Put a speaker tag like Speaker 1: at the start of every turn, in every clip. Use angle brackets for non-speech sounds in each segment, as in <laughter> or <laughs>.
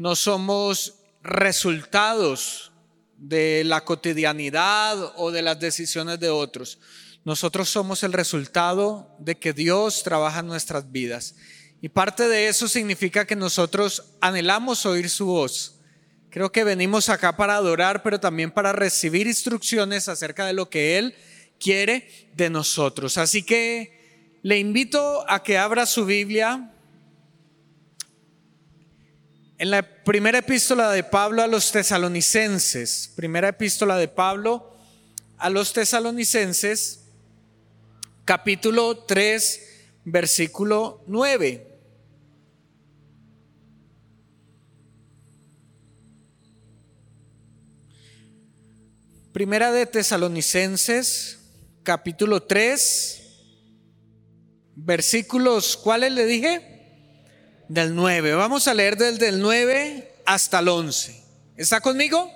Speaker 1: no somos resultados de la cotidianidad o de las decisiones de otros. Nosotros somos el resultado de que Dios trabaja en nuestras vidas. Y parte de eso significa que nosotros anhelamos oír su voz. Creo que venimos acá para adorar, pero también para recibir instrucciones acerca de lo que Él quiere de nosotros. Así que le invito a que abra su Biblia en la primera epístola de Pablo a los tesalonicenses. Primera epístola de Pablo a los tesalonicenses, capítulo 3, versículo 9. Primera de Tesalonicenses, capítulo 3, versículos, ¿cuáles le dije? Del 9. Vamos a leer desde el 9 hasta el 11. ¿Está conmigo?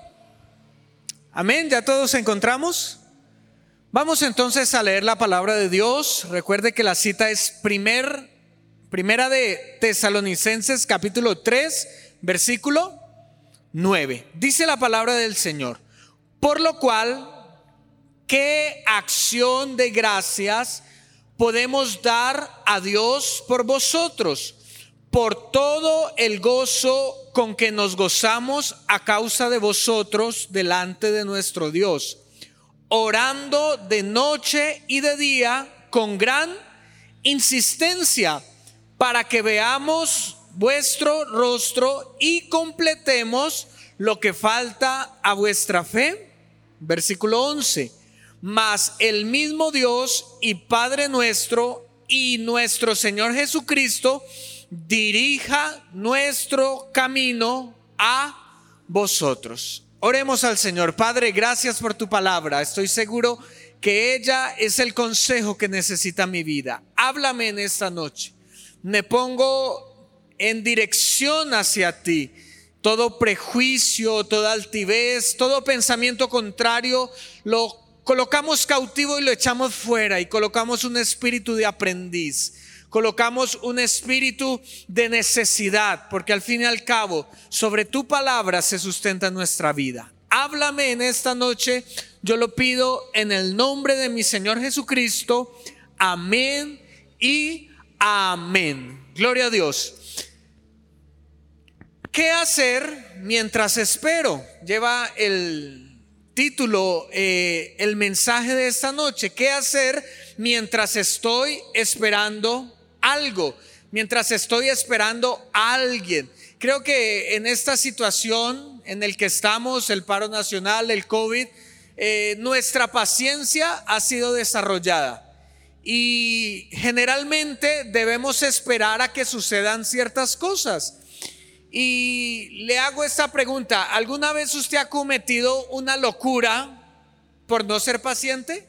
Speaker 1: Amén, ya todos encontramos. Vamos entonces a leer la palabra de Dios. Recuerde que la cita es primer, primera de Tesalonicenses capítulo 3, versículo 9. Dice la palabra del Señor. Por lo cual, ¿qué acción de gracias podemos dar a Dios por vosotros? Por todo el gozo con que nos gozamos a causa de vosotros delante de nuestro Dios, orando de noche y de día con gran insistencia para que veamos vuestro rostro y completemos lo que falta a vuestra fe Versículo 11. Mas el mismo Dios y Padre nuestro y nuestro Señor Jesucristo dirija nuestro camino a vosotros. Oremos al Señor. Padre, gracias por tu palabra. Estoy seguro que ella es el consejo que necesita mi vida. Háblame en esta noche. Me pongo en dirección hacia ti todo prejuicio, toda altivez, todo pensamiento contrario, lo colocamos cautivo y lo echamos fuera y colocamos un espíritu de aprendiz. Colocamos un espíritu de necesidad, porque al fin y al cabo, sobre tu palabra se sustenta nuestra vida. Háblame en esta noche, yo lo pido en el nombre de mi Señor Jesucristo. Amén y amén. Gloria a Dios. ¿Qué hacer mientras espero? Lleva el título, eh, el mensaje de esta noche. ¿Qué hacer mientras estoy esperando algo? Mientras estoy esperando a alguien. Creo que en esta situación en el que estamos, el paro nacional, el COVID, eh, nuestra paciencia ha sido desarrollada. Y generalmente debemos esperar a que sucedan ciertas cosas. Y le hago esta pregunta, ¿alguna vez usted ha cometido una locura por no ser paciente?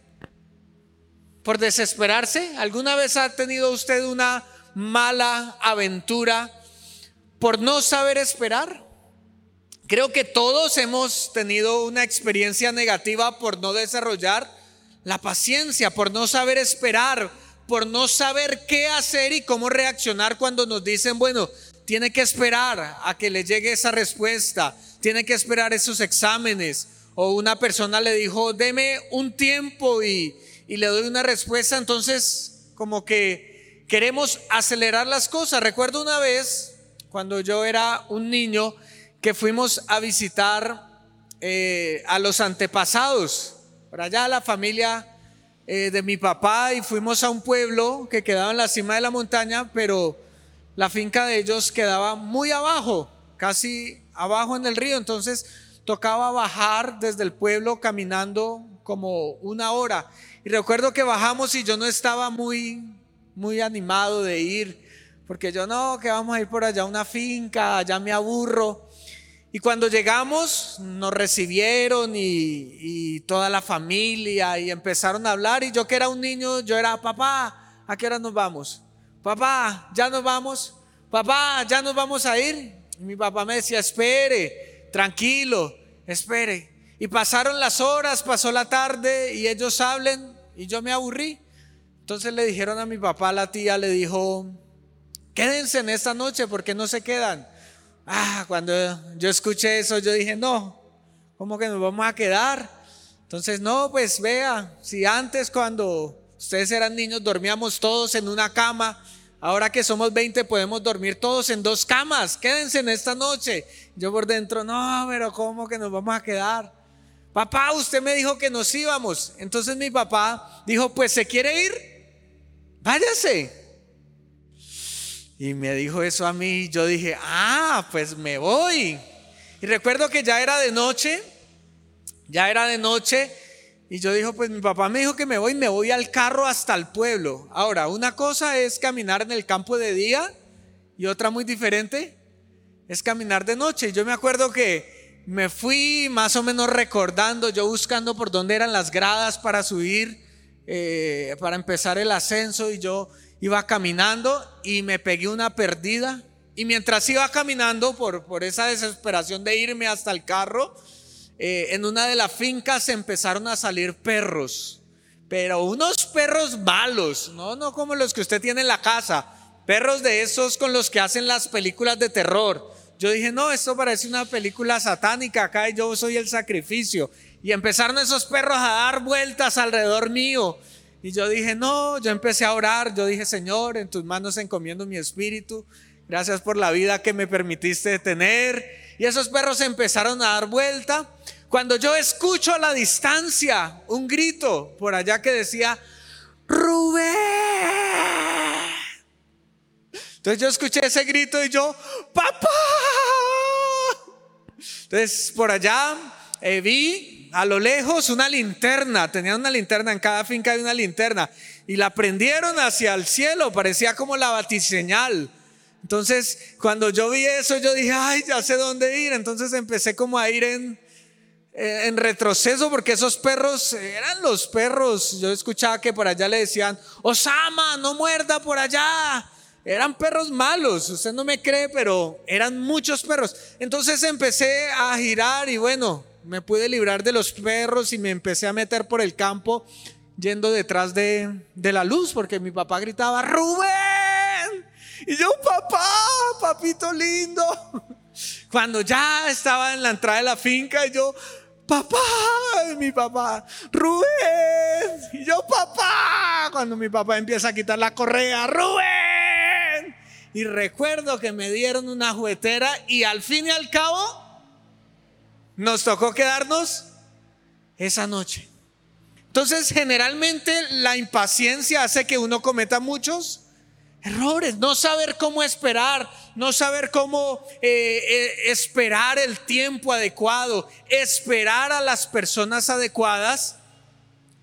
Speaker 1: ¿Por desesperarse? ¿Alguna vez ha tenido usted una mala aventura por no saber esperar? Creo que todos hemos tenido una experiencia negativa por no desarrollar la paciencia, por no saber esperar, por no saber qué hacer y cómo reaccionar cuando nos dicen, bueno, tiene que esperar a que le llegue esa respuesta, tiene que esperar esos exámenes. O una persona le dijo, deme un tiempo y, le doy una respuesta. Entonces, como que queremos acelerar las cosas. Recuerdo una vez, cuando yo era un niño, que fuimos a visitar eh, a los antepasados, por allá la familia eh, de mi papá, y fuimos a un pueblo que quedaba en la cima de la montaña, pero la finca de ellos quedaba muy abajo, casi abajo en el río, entonces tocaba bajar desde el pueblo caminando como una hora. Y recuerdo que bajamos y yo no estaba muy, muy animado de ir, porque yo no, que vamos a ir por allá una finca, allá me aburro. Y cuando llegamos nos recibieron y, y, toda la familia y empezaron a hablar y yo que era un niño, yo era, papá, ¿a qué hora nos vamos? papá, ya nos vamos, papá, ya nos vamos a ir. Y mi papá me decía, espere, tranquilo, espere. Y pasaron las horas, pasó la tarde y ellos hablen y yo me aburrí. Entonces le dijeron a mi papá, la tía le dijo, quédense en esta noche porque no se quedan. Ah, cuando yo escuché eso, yo dije, no, ¿cómo que nos vamos a quedar? Entonces, no, pues vea, si antes cuando ustedes eran niños dormíamos todos en una cama, ahora que somos 20 podemos dormir todos en dos camas, quédense en esta noche. Yo por dentro, no, pero ¿cómo que nos vamos a quedar? Papá, usted me dijo que nos íbamos. Entonces mi papá dijo, pues se quiere ir, váyase. Y me dijo eso a mí, yo dije, ah, pues me voy. Y recuerdo que ya era de noche, ya era de noche, y yo dije, pues mi papá me dijo que me voy, me voy al carro hasta el pueblo. Ahora, una cosa es caminar en el campo de día y otra muy diferente es caminar de noche. Yo me acuerdo que me fui más o menos recordando, yo buscando por dónde eran las gradas para subir, eh, para empezar el ascenso, y yo iba caminando y me pegué una perdida. Y mientras iba caminando por, por esa desesperación de irme hasta el carro, eh, en una de las fincas empezaron a salir perros, pero unos perros malos, no, no como los que usted tiene en la casa, perros de esos con los que hacen las películas de terror. Yo dije, no, esto parece una película satánica acá yo soy el sacrificio. Y empezaron esos perros a dar vueltas alrededor mío. Y yo dije, no, yo empecé a orar, yo dije, Señor, en tus manos encomiendo mi espíritu, gracias por la vida que me permitiste tener. Y esos perros empezaron a dar vuelta. Cuando yo escucho a la distancia un grito por allá que decía, Rubén. Entonces yo escuché ese grito y yo, papá. Entonces por allá eh, vi a lo lejos una linterna, tenían una linterna, en cada finca hay una linterna, y la prendieron hacia el cielo, parecía como la batiseñal. Entonces, cuando yo vi eso, yo dije, ay, ya sé dónde ir. Entonces empecé como a ir en, en retroceso porque esos perros eran los perros. Yo escuchaba que por allá le decían, Osama, no muerda por allá. Eran perros malos, usted no me cree, pero eran muchos perros. Entonces empecé a girar y bueno, me pude librar de los perros y me empecé a meter por el campo yendo detrás de, la luz porque mi papá gritaba, Rubén. Y yo, papá, papito lindo. <laughs> Cuando ya estaba en la entrada de la finca, y yo, papá, mi papá, Rubén. Y yo, papá, cuando mi papá empieza a quitar la correa, Rubén. Y recuerdo que me dieron una juguetera y al fin y al cabo nos tocó quedarnos esa noche. Entonces, generalmente la impaciencia hace que uno cometa muchos errores, no saber cómo esperar, no saber cómo eh, eh, esperar el tiempo adecuado, esperar a las personas adecuadas,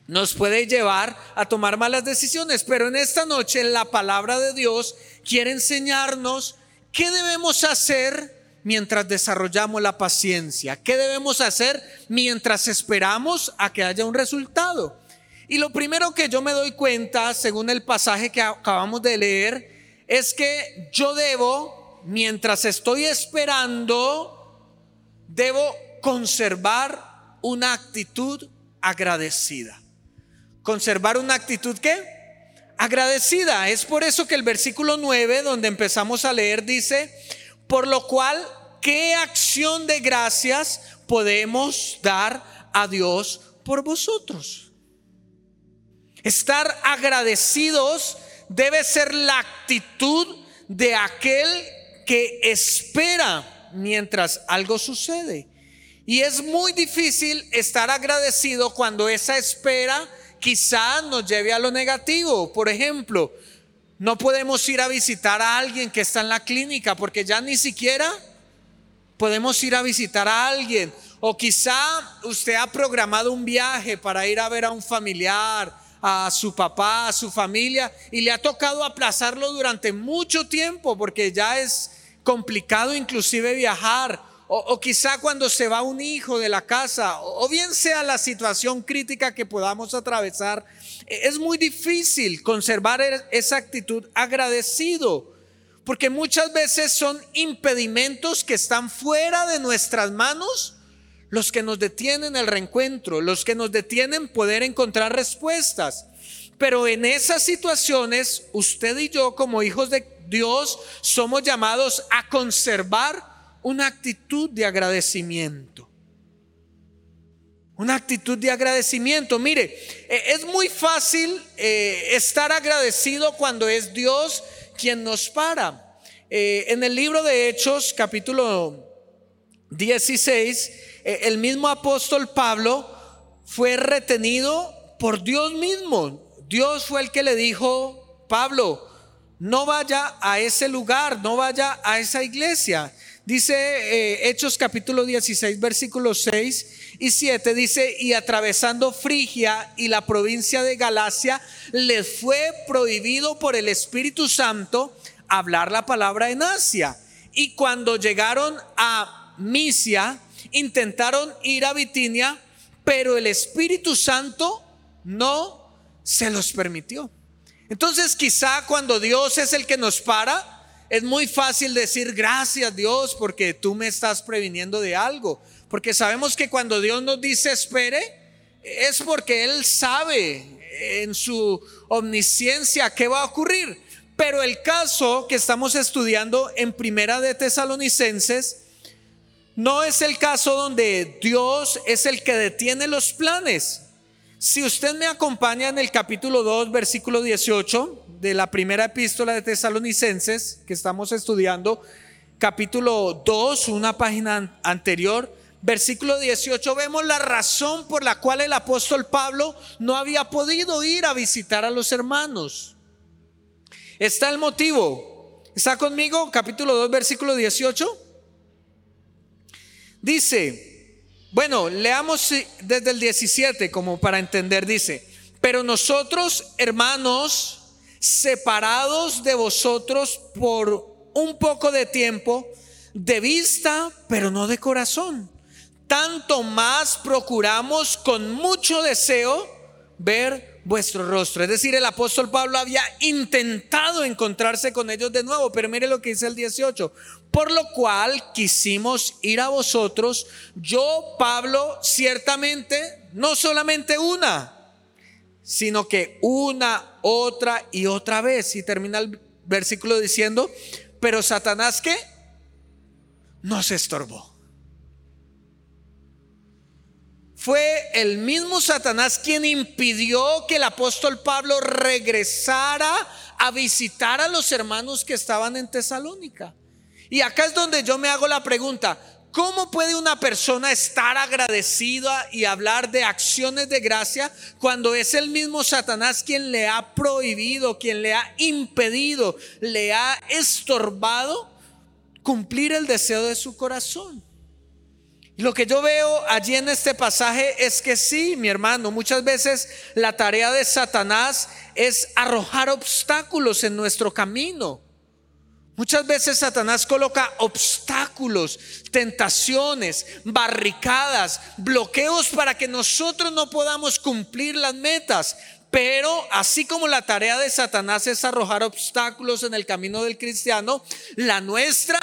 Speaker 1: nos puede llevar a tomar malas decisiones. Pero en esta noche la palabra de Dios quiere enseñarnos qué debemos hacer mientras desarrollamos la paciencia? ¿Qué debemos hacer mientras esperamos a que haya un resultado? Y lo primero que yo me doy cuenta, según el pasaje que acabamos de leer, es que yo debo, mientras estoy esperando, debo conservar una actitud agradecida. Conservar una actitud qué? Agradecida. Es por eso que el versículo 9, donde empezamos a leer, dice, por lo cual, ¿qué acción de gracias podemos dar a Dios por vosotros? Estar agradecidos debe ser la actitud de aquel que espera mientras algo sucede. Y es muy difícil estar agradecido cuando esa espera quizá nos lleve a lo negativo. Por ejemplo, no podemos ir a visitar a alguien que está en la clínica porque ya ni siquiera podemos ir a visitar a alguien. O quizá usted ha programado un viaje para ir a ver a un familiar, a su papá, a su familia, y le ha tocado aplazarlo durante mucho tiempo porque ya es complicado inclusive viajar. O, quizá cuando se va un hijo de la casa, o bien sea la situación crítica que podamos atravesar es muy difícil conservar e-, esa actitud agradecido, porque muchas veces son impedimentos que están fuera de nuestras manos los que nos detienen el reencuentro, los que nos detienen poder encontrar respuestas. Pero en esas situaciones, usted y yo como hijos de Dios somos llamados a conservar una actitud de agradecimiento. Una actitud de agradecimiento. Mire, eh, es muy fácil eh, estar agradecido cuando es Dios quien nos para. Eh, en el libro de Hechos, capítulo 16, el mismo apóstol Pablo fue retenido por Dios mismo. Dios fue el que le dijo, Pablo, no vaya a ese lugar, no vaya a esa iglesia. Dice Hechos capítulo 16, versículo 6 y 7 dice, y atravesando Frigia y la provincia de Galacia, les fue prohibido por el Espíritu Santo hablar la palabra en Asia. Y cuando llegaron a Misia, intentaron ir a Bitinia, pero el Espíritu Santo no se los permitió. Entonces quizá cuando Dios es el que nos para, es muy fácil decir gracias Dios porque tú me estás previniendo de algo. Porque sabemos que cuando Dios nos dice espere, es porque Él sabe en su omnisciencia qué va a ocurrir. Pero el caso que estamos estudiando en Primera de Tesalonicenses no es el caso donde Dios es el que detiene los planes. Si usted me acompaña en el capítulo 2, versículo 18 de la primera epístola de Tesalonicenses que estamos estudiando, capítulo 2, una página anterior, versículo 18 vemos la razón por la cual el apóstol Pablo no había podido ir a visitar a los hermanos. Está el motivo. ¿Está conmigo? Capítulo 2, versículo 18. Dice, bueno, leamos desde el 17 como para entender, dice, pero nosotros, hermanos, separados de vosotros por un poco de tiempo, de vista, pero no de corazón tanto más procuramos con mucho deseo ver vuestro rostro. Es decir, el apóstol Pablo había intentado encontrarse con ellos de nuevo, pero mire lo que dice el 18. Por lo cual quisimos ir a vosotros, yo, Pablo, ciertamente, no solamente una, sino que una, otra y otra vez. Y termina el versículo diciendo, pero Satanás que nos estorbó. Fue el mismo Satanás quien impidió que el apóstol Pablo regresara a visitar a los hermanos que estaban en Tesalónica. Y acá es donde yo me hago la pregunta, ¿cómo puede una persona estar agradecida y hablar de acciones de gracia cuando es el mismo Satanás quien le ha prohibido, quien le ha impedido, le ha estorbado cumplir el deseo de su corazón? Lo que yo veo allí en este pasaje es que sí, mi hermano, muchas veces la tarea de Satanás es arrojar obstáculos en nuestro camino. Muchas veces Satanás coloca obstáculos, tentaciones, barricadas, bloqueos para que nosotros no podamos cumplir las metas. Pero así como la tarea de Satanás es arrojar obstáculos en el camino del cristiano, la nuestra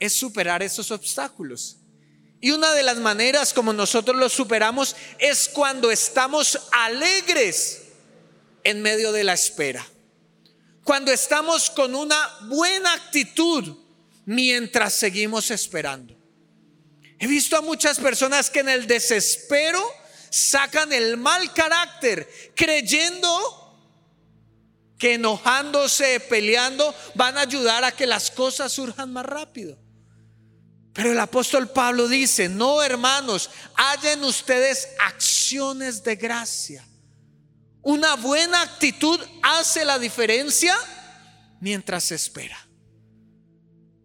Speaker 1: es superar esos obstáculos. Y una de las maneras como nosotros lo superamos es cuando estamos alegres en medio de la espera. Cuando estamos con una buena actitud mientras seguimos esperando. He visto a muchas personas que en el desespero sacan el mal carácter creyendo que enojándose, peleando, van a ayudar a que las cosas surjan más rápido. Pero el apóstol Pablo dice, no hermanos, hallen ustedes acciones de gracia. Una buena actitud hace la diferencia mientras se espera.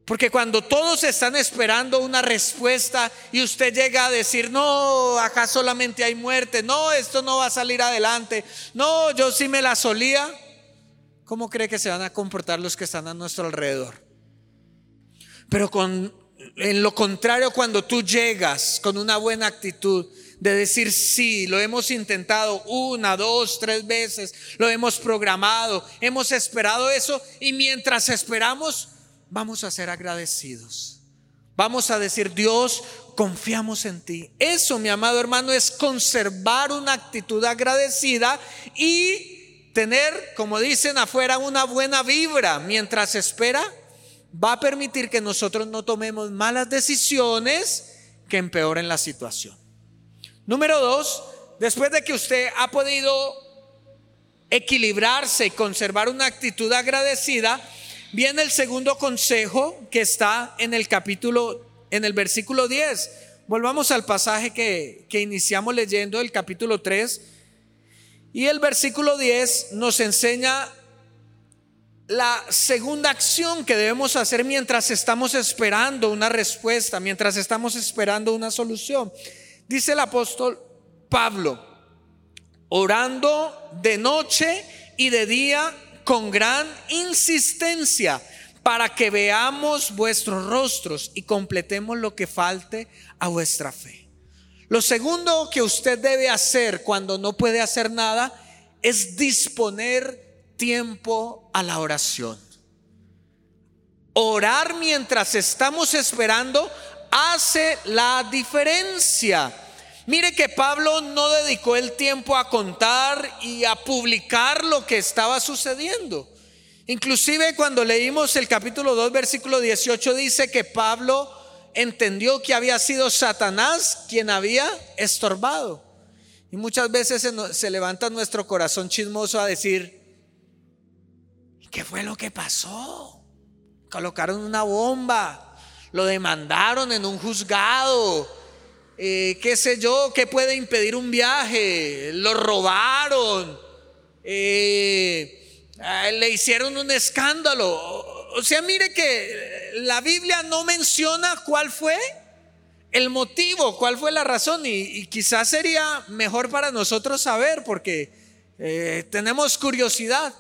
Speaker 1: Porque cuando todos están esperando una respuesta y usted llega a decir, no, acá solamente hay muerte, no, esto no va a salir adelante, no, yo sí me la solía, ¿cómo cree que se van a comportar los que están a nuestro alrededor? Pero con en lo contrario, cuando tú llegas con una buena actitud de decir sí, lo hemos intentado una, dos, tres veces, lo hemos programado, hemos esperado eso y mientras esperamos, vamos a ser agradecidos. Vamos a decir, Dios, confiamos en ti. Eso, mi amado hermano, es conservar una actitud agradecida y tener, como dicen afuera, una buena vibra mientras espera va a permitir que nosotros no tomemos malas decisiones que empeoren la situación. Número dos, después de que usted ha podido equilibrarse y conservar una actitud agradecida, viene el segundo consejo que está en el capítulo, en el versículo 10. Volvamos al pasaje que, que iniciamos leyendo, el capítulo 3. Y el versículo 10 nos enseña la segunda acción que debemos hacer mientras estamos esperando una respuesta, mientras estamos esperando una solución. Dice el apóstol Pablo, orando de noche y de día con gran insistencia para que veamos vuestros rostros y completemos lo que falte a vuestra fe. Lo segundo que usted debe hacer cuando no puede hacer nada es disponer tiempo a la oración. Orar mientras estamos esperando hace la diferencia. Mire que Pablo no dedicó el tiempo a contar y a publicar lo que estaba sucediendo. Inclusive cuando leímos el capítulo 2, versículo 18, dice que Pablo entendió que había sido Satanás quien había estorbado. Y muchas veces se, se levanta nuestro corazón chismoso a decir, ¿Qué fue lo que pasó? Colocaron una bomba, lo demandaron en un juzgado, eh, qué sé yo, qué puede impedir un viaje, lo robaron, eh, le hicieron un escándalo. O sea, mire que la Biblia no menciona cuál fue el motivo, cuál fue la razón y, quizás sería mejor para nosotros saber porque eh, tenemos curiosidad.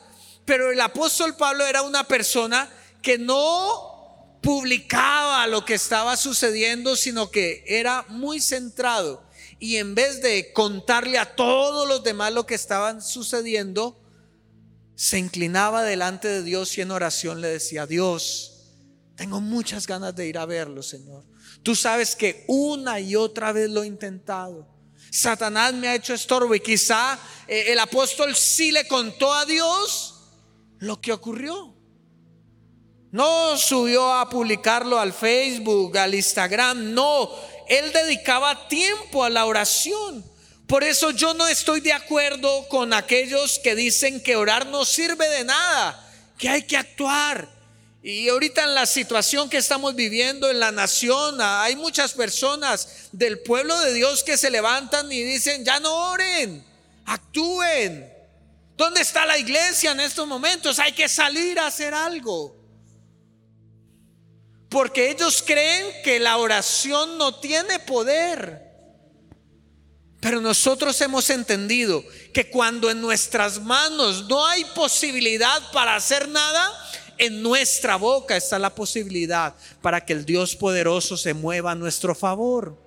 Speaker 1: Pero el apóstol Pablo era una persona que no publicaba lo que estaba sucediendo, sino que era muy centrado. Y en vez de contarle a todos los demás lo que estaban sucediendo, se inclinaba delante de Dios y en oración le decía, Dios, tengo muchas ganas de ir a verlo, Señor. Tú sabes que una y otra vez lo he intentado. Satanás me ha hecho estorbo y quizá eh, el apóstol sí le contó a Dios lo que ocurrió. No subió a publicarlo al Facebook, al Instagram, no. Él dedicaba tiempo a la oración. Por eso yo no estoy de acuerdo con aquellos que dicen que orar no sirve de nada, que hay que actuar. Y ahorita en la situación que estamos viviendo en la nación, hay muchas personas del pueblo de Dios que se levantan y dicen, ya no oren, actúen. ¿Dónde está la iglesia en estos momentos? Hay que salir a hacer algo. Porque ellos creen que la oración no tiene poder. Pero nosotros hemos entendido que cuando en nuestras manos no hay posibilidad para hacer nada, en nuestra boca está la posibilidad para que el Dios poderoso se mueva a nuestro favor.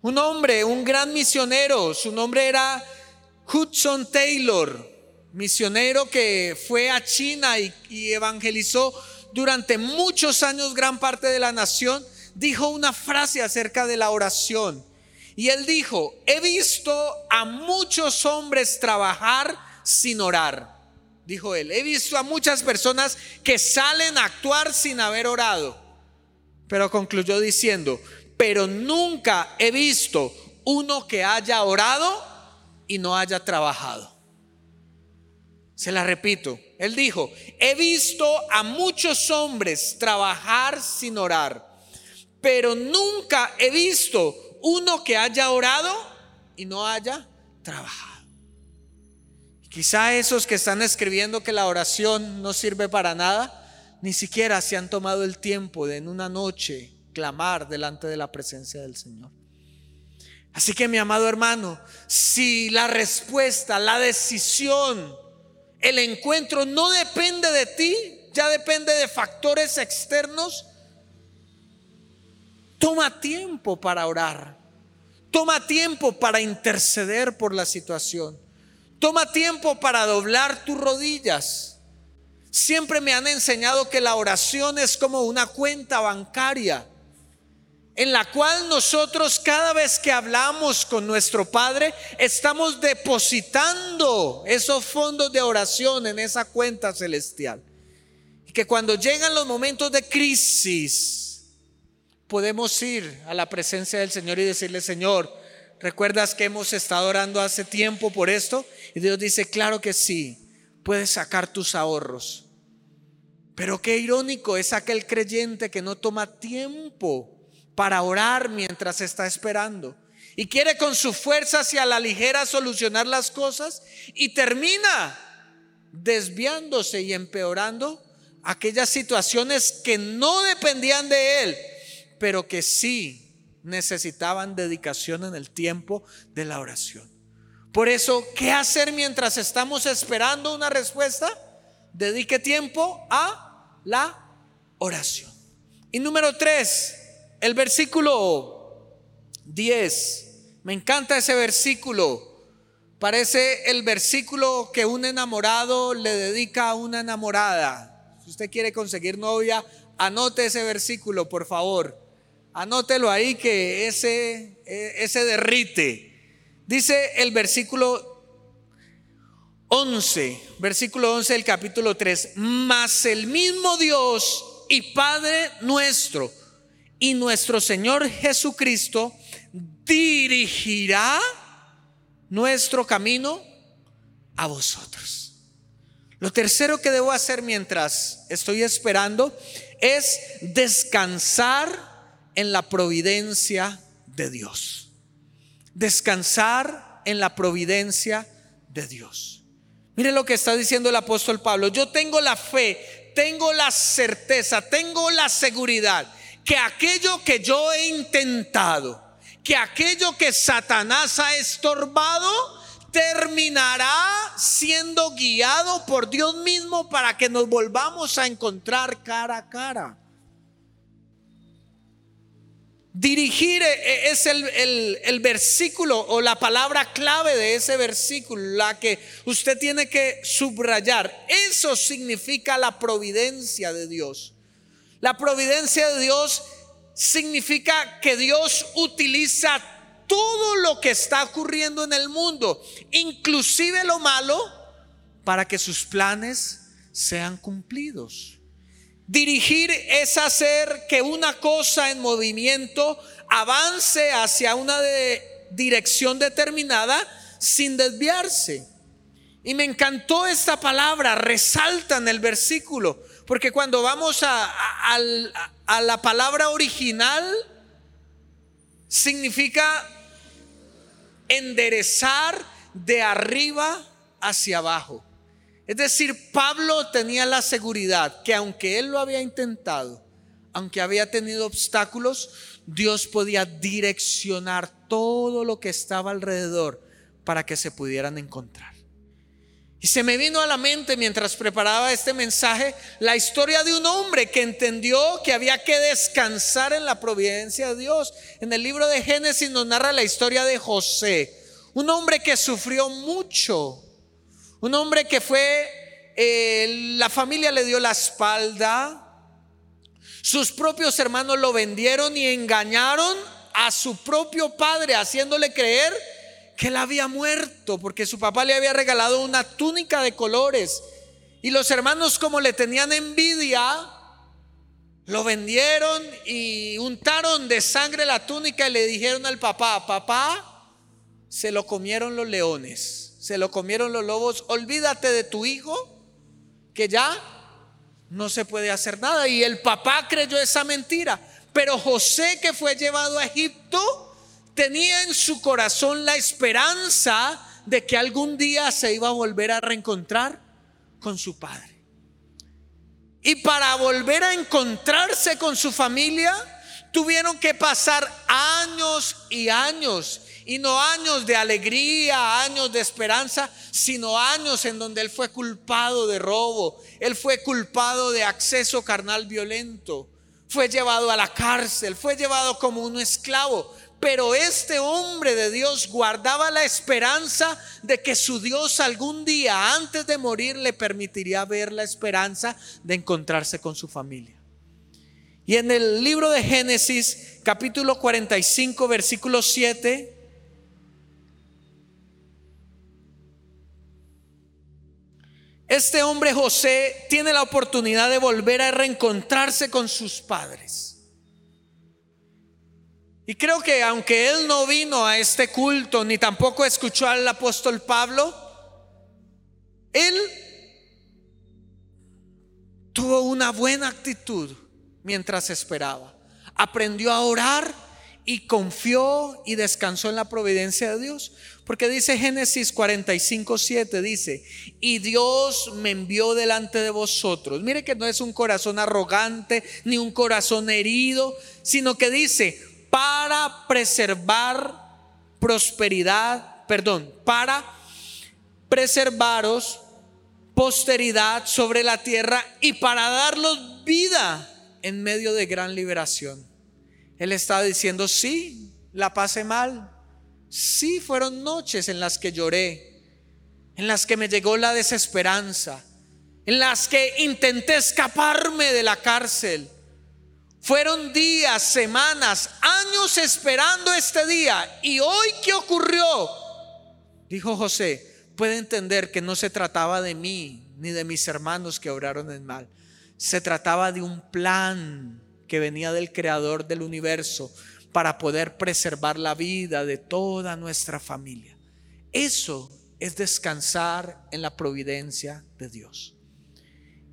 Speaker 1: Un hombre, un gran misionero, su nombre era Hudson Taylor, misionero que fue a China y, evangelizó durante muchos años gran parte de la nación, dijo una frase acerca de la oración. Y él dijo, he visto a muchos hombres trabajar sin orar. Dijo él, he visto a muchas personas que salen a actuar sin haber orado. Pero concluyó diciendo, pero nunca he visto uno que haya orado y no haya trabajado. Se la repito, él dijo, he visto a muchos hombres trabajar sin orar, pero nunca he visto uno que haya orado y no haya trabajado. Quizá esos que están escribiendo que la oración no sirve para nada, ni siquiera se han tomado el tiempo de en una noche clamar delante de la presencia del Señor. Así que mi amado hermano, si la respuesta, la decisión, el encuentro no depende de ti, ya depende de factores externos, toma tiempo para orar. Toma tiempo para interceder por la situación. Toma tiempo para doblar tus rodillas. Siempre me han enseñado que la oración es como una cuenta bancaria en la cual nosotros cada vez que hablamos con nuestro Padre estamos depositando esos fondos de oración en esa cuenta celestial. Y que cuando llegan los momentos de crisis, podemos ir a la presencia del Señor y decirle, Señor, ¿recuerdas que hemos estado orando hace tiempo por esto? Y Dios dice, claro que sí, puedes sacar tus ahorros. Pero qué irónico es aquel creyente que no toma tiempo para orar mientras está esperando y quiere con su fuerza hacia la ligera solucionar las cosas y termina desviándose y empeorando aquellas situaciones que no dependían de él, pero que sí necesitaban dedicación en el tiempo de la oración. Por eso, ¿qué hacer mientras estamos esperando una respuesta? Dedique tiempo a la oración. Y número tres, el versículo 10. Me encanta ese versículo. Parece el versículo que un enamorado le dedica a una enamorada. Si usted quiere conseguir novia, anote ese versículo, por favor. Anótelo ahí que ese, e, ese derrite. Dice el versículo 11, versículo 11 del capítulo 3. Mas el mismo Dios y Padre nuestro y nuestro Señor Jesucristo dirigirá nuestro camino a vosotros. Lo tercero que debo hacer mientras estoy esperando es descansar en la providencia de Dios. Descansar en la providencia de Dios. Mire lo que está diciendo el apóstol Pablo. Yo tengo la fe, tengo la certeza, tengo la seguridad que aquello que yo he intentado, que aquello que Satanás ha estorbado, terminará siendo guiado por Dios mismo para que nos volvamos a encontrar cara a cara. Dirigir e, e, es el, el, versículo o la palabra clave de ese versículo, la que usted tiene que subrayar. Eso significa la providencia de Dios. La providencia de Dios significa que Dios utiliza todo lo que está ocurriendo en el mundo, inclusive lo malo, para que sus planes sean cumplidos. Dirigir es hacer que una cosa en movimiento avance hacia una dirección determinada sin desviarse. Y me encantó esta palabra, resalta en el versículo, porque cuando vamos a, la palabra original, significa enderezar de arriba hacia abajo. Es decir, Pablo tenía la seguridad que aunque él lo había intentado, aunque había tenido obstáculos, Dios podía direccionar todo lo que estaba alrededor para que se pudieran encontrar. Y se me vino a la mente mientras preparaba este mensaje la historia de un hombre que entendió que había que descansar en la providencia de Dios. En el libro de Génesis nos narra la historia de José, un hombre que sufrió mucho, un hombre que fue, eh, la familia le dio la espalda, sus propios hermanos lo vendieron y engañaron a su propio padre, haciéndole creer que él había muerto porque su papá le había regalado una túnica de colores. Y los hermanos como le tenían envidia, lo vendieron y untaron de sangre la túnica y le dijeron al papá, papá, se lo comieron los leones, se lo comieron los lobos, olvídate de tu hijo, que ya no se puede hacer nada. Y el papá creyó esa mentira. Pero José que fue llevado a Egipto, tenía en su corazón la esperanza de que algún día se iba a volver a reencontrar con su padre. Y para volver a encontrarse con su familia, tuvieron que pasar años y años. Y no años de alegría, años de esperanza, sino años en donde él fue culpado de robo, él fue culpado de acceso carnal violento, fue llevado a la cárcel, fue llevado como un esclavo. Pero este hombre de Dios guardaba la esperanza de que su Dios algún día antes de morir le permitiría ver la esperanza de encontrarse con su familia. Y en el libro de Génesis, capítulo 45, versículo 7, este hombre José tiene la oportunidad de volver a reencontrarse con sus padres. Y creo que aunque él no vino a este culto ni tampoco escuchó al apóstol Pablo, él tuvo una buena actitud mientras esperaba. Aprendió a orar y confió y descansó en la providencia de Dios. Porque dice Génesis 45, 7, dice, y Dios me envió delante de vosotros. Mire que no es un corazón arrogante ni un corazón herido, sino que dice, para preservar prosperidad, perdón, para preservaros posteridad sobre la tierra y para darlos vida en medio de gran liberación. Él estaba diciendo, sí, la pasé mal. Sí, fueron noches en las que lloré, en las que me llegó la desesperanza, en las que intenté escaparme de la cárcel. Fueron días, semanas, años esperando este día. ¿Y hoy qué ocurrió? Dijo José, puede entender que no se trataba de mí ni de mis hermanos que obraron en mal. Se trataba de un plan que venía del creador del universo para poder preservar la vida de toda nuestra familia. Eso es descansar en la providencia de Dios.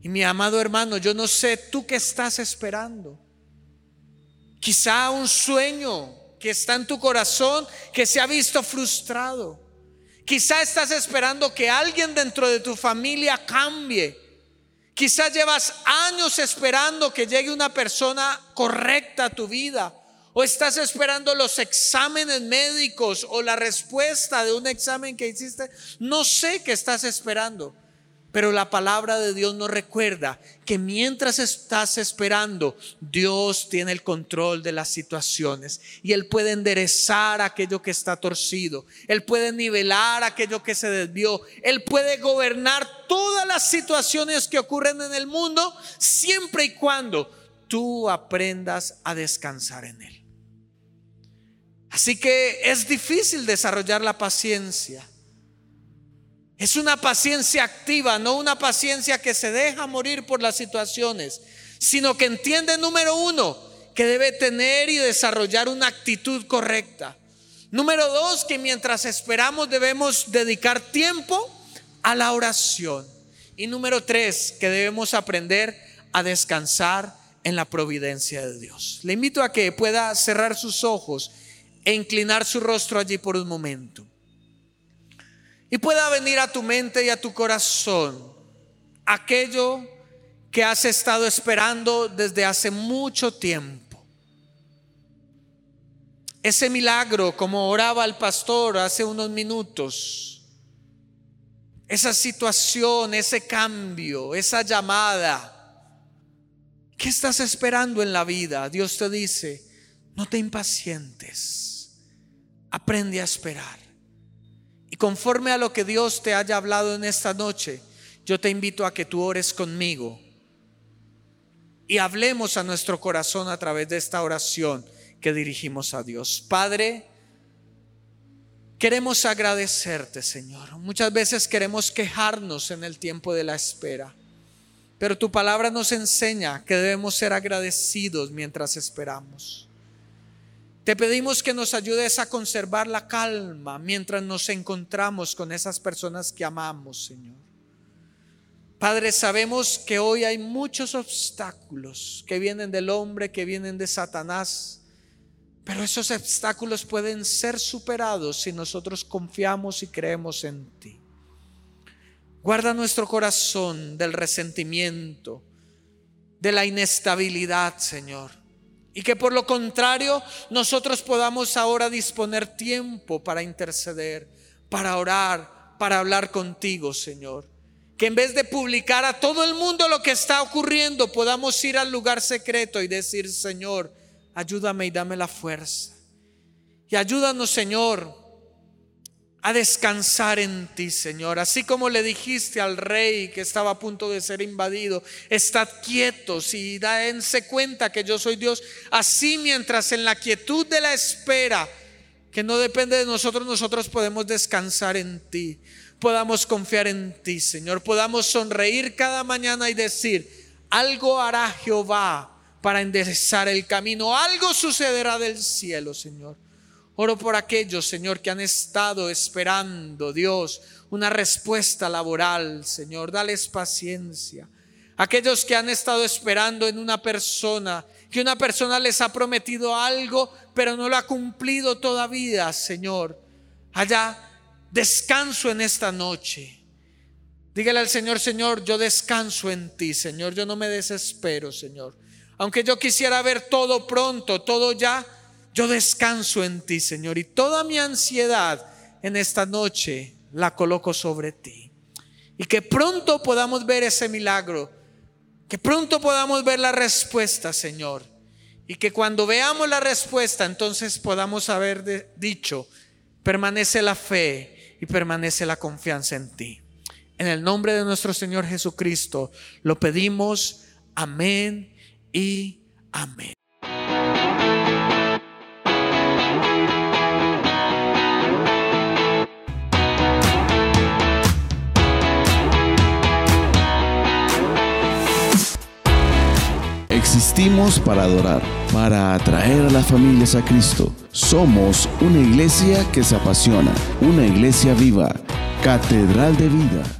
Speaker 1: Y mi amado hermano, yo no sé tú qué estás esperando. Quizá un sueño que está en tu corazón que se ha visto frustrado. Quizá estás esperando que alguien dentro de tu familia cambie Quizás llevas años esperando que llegue una persona correcta a tu vida. O estás esperando los exámenes médicos o la respuesta de un examen que hiciste. No sé qué estás esperando. Pero la palabra de Dios nos recuerda que mientras estás esperando, Dios tiene el control de las situaciones y Él puede enderezar aquello que está torcido, Él puede nivelar aquello que se desvió, Él puede gobernar todas las situaciones que ocurren en el mundo siempre y cuando tú aprendas a descansar en Él. Así que es difícil desarrollar la paciencia. Es una paciencia activa, no una paciencia que se deja morir por las situaciones, sino que entiende, número uno, que debe tener y desarrollar una actitud correcta. Número dos, que mientras esperamos debemos dedicar tiempo a la oración. Y número tres, que debemos aprender a descansar en la providencia de Dios. Le invito a que pueda cerrar sus ojos e inclinar su rostro allí por un momento. Y pueda venir a tu mente y a tu corazón aquello que has estado esperando desde hace mucho tiempo. Ese milagro, como oraba el pastor hace unos minutos. Esa situación, ese cambio, esa llamada. ¿Qué estás esperando en la vida? Dios te dice, no te impacientes. Aprende a esperar. Y conforme a lo que Dios te haya hablado en esta noche, yo te invito a que tú ores conmigo y hablemos a nuestro corazón a través de esta oración que dirigimos a Dios. Padre, queremos agradecerte, Señor. Muchas veces queremos quejarnos en el tiempo de la espera, pero tu palabra nos enseña que debemos ser agradecidos mientras esperamos. Te pedimos que nos ayudes a conservar la calma mientras nos encontramos con esas personas que amamos, Señor. Padre, sabemos que hoy hay muchos obstáculos que vienen del hombre, que vienen de Satanás, pero esos obstáculos pueden ser superados si nosotros confiamos y creemos en ti. Guarda nuestro corazón del resentimiento, de la inestabilidad, Señor y que por lo contrario nosotros podamos ahora disponer tiempo para interceder, para orar, para hablar contigo, Señor. Que en vez de publicar a todo el mundo lo que está ocurriendo, podamos ir al lugar secreto y decir, Señor, ayúdame y dame la fuerza. Y ayúdanos, Señor, a descansar en ti, Señor. Así como le dijiste al rey que estaba a punto de ser invadido, estad quietos y dense cuenta que yo soy Dios. Así mientras en la quietud de la espera, que no depende de nosotros, nosotros podemos descansar en ti. podamos confiar en ti, Señor. Podamos sonreír cada mañana y decir, algo hará Jehová para enderezar el camino. Algo sucederá del cielo, Señor. Oro por aquellos, Señor, que han estado esperando, Dios, una respuesta laboral, Señor. Dales paciencia. Aquellos que han estado esperando en una persona, que una persona les ha prometido algo, pero no lo ha cumplido todavía, Señor. Allá descanso en esta noche. Dígale al Señor, Señor, yo descanso en ti, Señor. Yo no me desespero, Señor. Aunque yo quisiera ver todo pronto, todo ya, yo descanso en ti, Señor. Y toda mi ansiedad en esta noche la coloco sobre ti. Y que pronto podamos ver ese milagro. Que pronto podamos ver la respuesta, Señor. Y que cuando veamos la respuesta, entonces podamos haber dicho, permanece la fe y permanece la confianza en ti. En el nombre de nuestro Señor Jesucristo lo pedimos. Amén y amén.
Speaker 2: Existimos para adorar, para atraer a las familias a Cristo. Somos una iglesia que se apasiona, una iglesia viva, catedral de vida.